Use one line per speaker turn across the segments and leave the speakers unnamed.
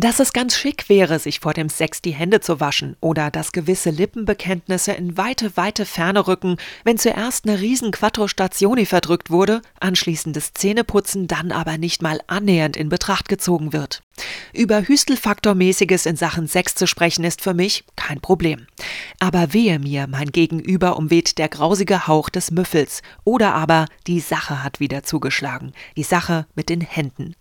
Dass es ganz schick wäre, sich vor dem Sex die Hände zu waschen oder dass gewisse Lippenbekenntnisse in weite, weite Ferne rücken, wenn zuerst eine riesen Quattro Stationi verdrückt wurde, anschließendes Zähneputzen dann aber nicht mal annähernd in Betracht gezogen wird. Über Hüstelfaktormäßiges in Sachen Sex zu sprechen ist für mich kein Problem. Aber wehe mir, mein Gegenüber umweht der grausige Hauch des Müffels oder aber die Sache hat wieder zugeschlagen, die Sache mit den Händen.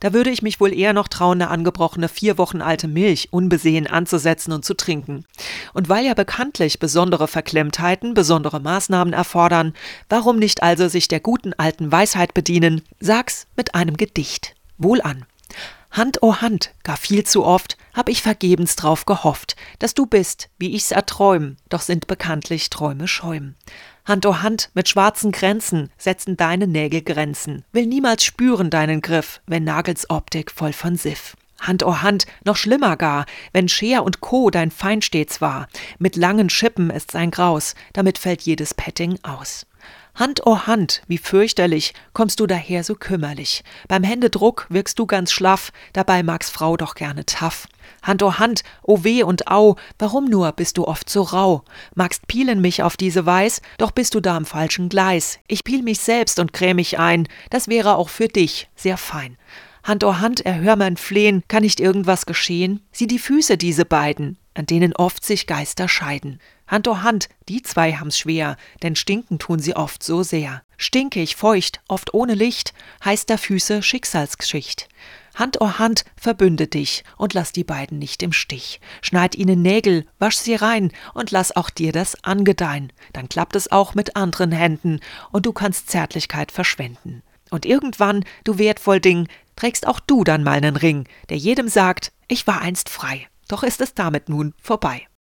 Da würde ich mich wohl eher noch trauen, eine angebrochene vier Wochen alte Milch unbesehen anzusetzen und zu trinken. Und weil ja bekanntlich besondere Verklemmtheiten besondere Maßnahmen erfordern, warum nicht also sich der guten alten Weisheit bedienen? Sag's mit einem Gedicht. Wohl an. Hand oh Hand, gar viel zu oft, hab ich vergebens drauf gehofft, dass du bist, wie ich's erträum, doch sind bekanntlich Träume schäum. Hand oh Hand mit schwarzen Grenzen setzen deine Nägel Grenzen, will niemals spüren deinen Griff, wenn Nagels Optik voll von Siff. Hand oh Hand, noch schlimmer gar, wenn Scher und Co. dein Feind stets war, mit langen Schippen ist sein Graus, damit fällt jedes Petting aus. Hand oh Hand, wie fürchterlich, kommst du daher so kümmerlich. Beim Händedruck wirkst du ganz schlaff, dabei mag's Frau doch gerne taff. Hand oh Hand, oh weh und au, warum nur bist du oft so rau? Magst pielen mich auf diese Weis, doch bist du da am falschen Gleis. Ich piel mich selbst und kräm mich ein, das wäre auch für dich sehr fein. Hand oh Hand, erhör mein Flehen, kann nicht irgendwas geschehen? Sieh die Füße, diese beiden, an denen oft sich Geister scheiden. Hand oh Hand, die zwei haben's schwer, denn stinken tun sie oft so sehr. Stinkig, feucht, oft ohne Licht, heißt der Füße Schicksalsgeschicht. Hand oh Hand, verbünde dich und lass die beiden nicht im Stich. Schneid ihnen Nägel, wasch sie rein und lass auch dir das angedeihen. Dann klappt es auch mit anderen Händen und du kannst Zärtlichkeit verschwenden. Und irgendwann, du wertvoll Ding, trägst auch du dann mal nen Ring, der jedem sagt, ich war einst frei. Doch ist es damit nun vorbei.